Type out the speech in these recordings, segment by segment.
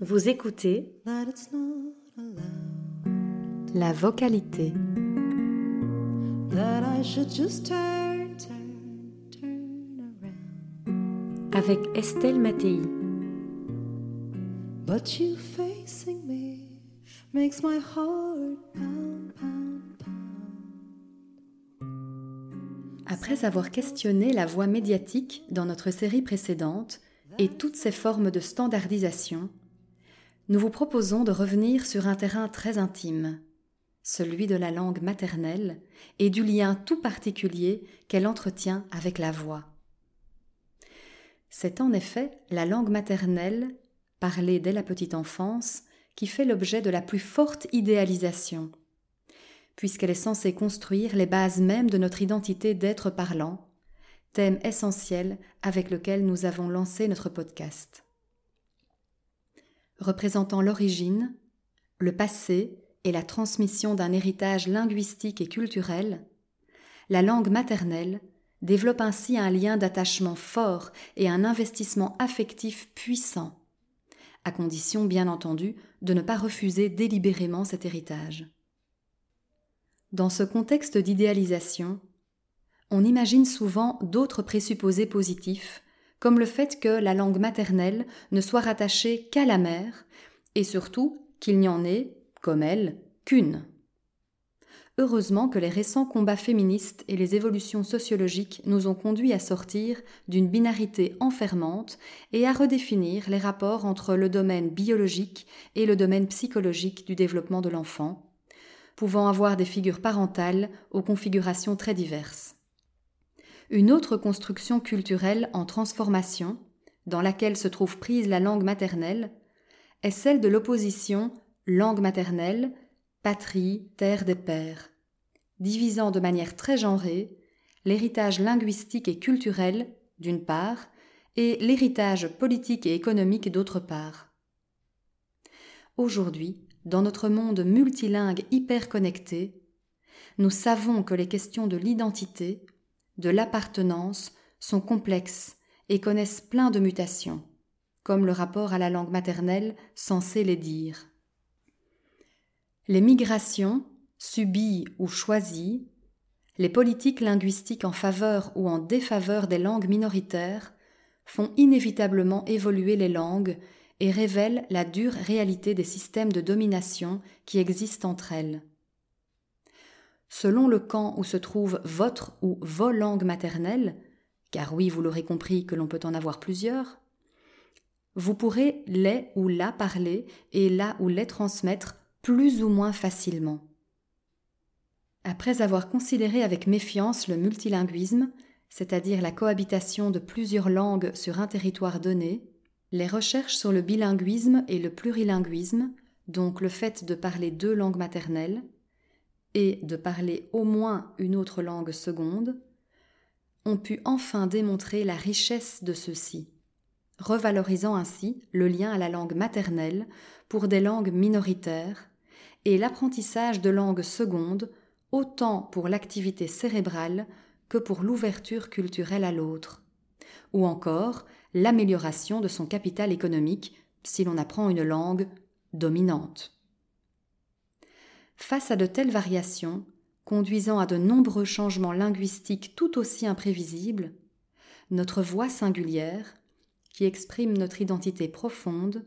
Vous écoutez that it's not la vocalité. That I should just turn, turn, turn around. avec Estelle Mattei. But you facing me makes my heart pound, pound, pound. Après avoir questionné la voix médiatique dans notre série précédente et toutes ses formes de standardisation, nous vous proposons de revenir sur un terrain très intime, celui de la langue maternelle et du lien tout particulier qu'elle entretient avec la voix. C'est en effet la langue maternelle, parlée dès la petite enfance, qui fait l'objet de la plus forte idéalisation, puisqu'elle est censée construire les bases mêmes de notre identité d'être parlant, thème essentiel avec lequel nous avons lancé notre podcast. Représentant l'origine, le passé et la transmission d'un héritage linguistique et culturel, la langue maternelle développe ainsi un lien d'attachement fort et un investissement affectif puissant, à condition bien entendu de ne pas refuser délibérément cet héritage. Dans ce contexte d'idéalisation, on imagine souvent d'autres présupposés positifs, comme le fait que la langue maternelle ne soit rattachée qu'à la mère, et surtout qu'il n'y en ait, comme elle, qu'une. Heureusement que les récents combats féministes et les évolutions sociologiques nous ont conduits à sortir d'une binarité enfermante et à redéfinir les rapports entre le domaine biologique et le domaine psychologique du développement de l'enfant, pouvant avoir des figures parentales aux configurations très diverses. Une autre construction culturelle en transformation, dans laquelle se trouve prise la langue maternelle, est celle de l'opposition langue maternelle, patrie, terre des pères, divisant de manière très genrée l'héritage linguistique et culturel, d'une part, et l'héritage politique et économique, d'autre part. Aujourd'hui, dans notre monde multilingue hyper connecté, nous savons que les questions de l'identité, de l'appartenance sont complexes et connaissent plein de mutations, comme le rapport à la langue maternelle censé les dire. Les migrations, subies ou choisies, les politiques linguistiques en faveur ou en défaveur des langues minoritaires font inévitablement évoluer les langues et révèlent la dure réalité des systèmes de domination qui existent entre elles. Selon le camp où se trouve votre ou vos langues maternelles, car oui, vous l'aurez compris que l'on peut en avoir plusieurs, vous pourrez les ou la parler et la ou les transmettre plus ou moins facilement. Après avoir considéré avec méfiance le multilinguisme, c'est-à-dire la cohabitation de plusieurs langues sur un territoire donné, les recherches sur le bilinguisme et le plurilinguisme, donc le fait de parler deux langues maternelles, et de parler au moins une autre langue seconde, ont pu enfin démontrer la richesse de ceux-ci, revalorisant ainsi le lien à la langue maternelle pour des langues minoritaires et l'apprentissage de langues secondes autant pour l'activité cérébrale que pour l'ouverture culturelle à l'autre, ou encore l'amélioration de son capital économique si l'on apprend une langue dominante. Face à de telles variations, conduisant à de nombreux changements linguistiques tout aussi imprévisibles, notre voix singulière, qui exprime notre identité profonde,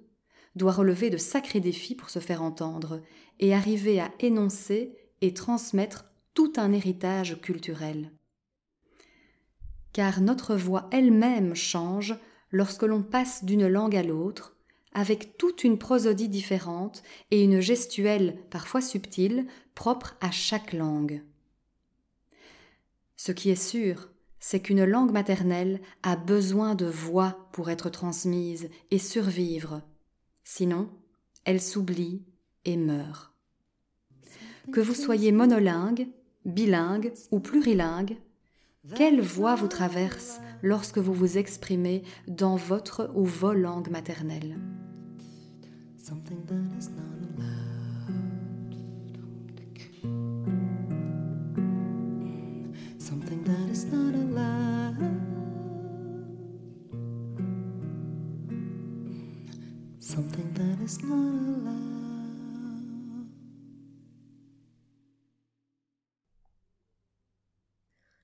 doit relever de sacrés défis pour se faire entendre et arriver à énoncer et transmettre tout un héritage culturel. Car notre voix elle-même change lorsque l'on passe d'une langue à l'autre, avec toute une prosodie différente et une gestuelle parfois subtile propre à chaque langue. Ce qui est sûr, c'est qu'une langue maternelle a besoin de voix pour être transmise et survivre. Sinon, elle s'oublie et meurt. Que vous soyez monolingue, bilingue ou plurilingue, quelle voix vous traverse lorsque vous vous exprimez dans votre ou vos langues maternelles?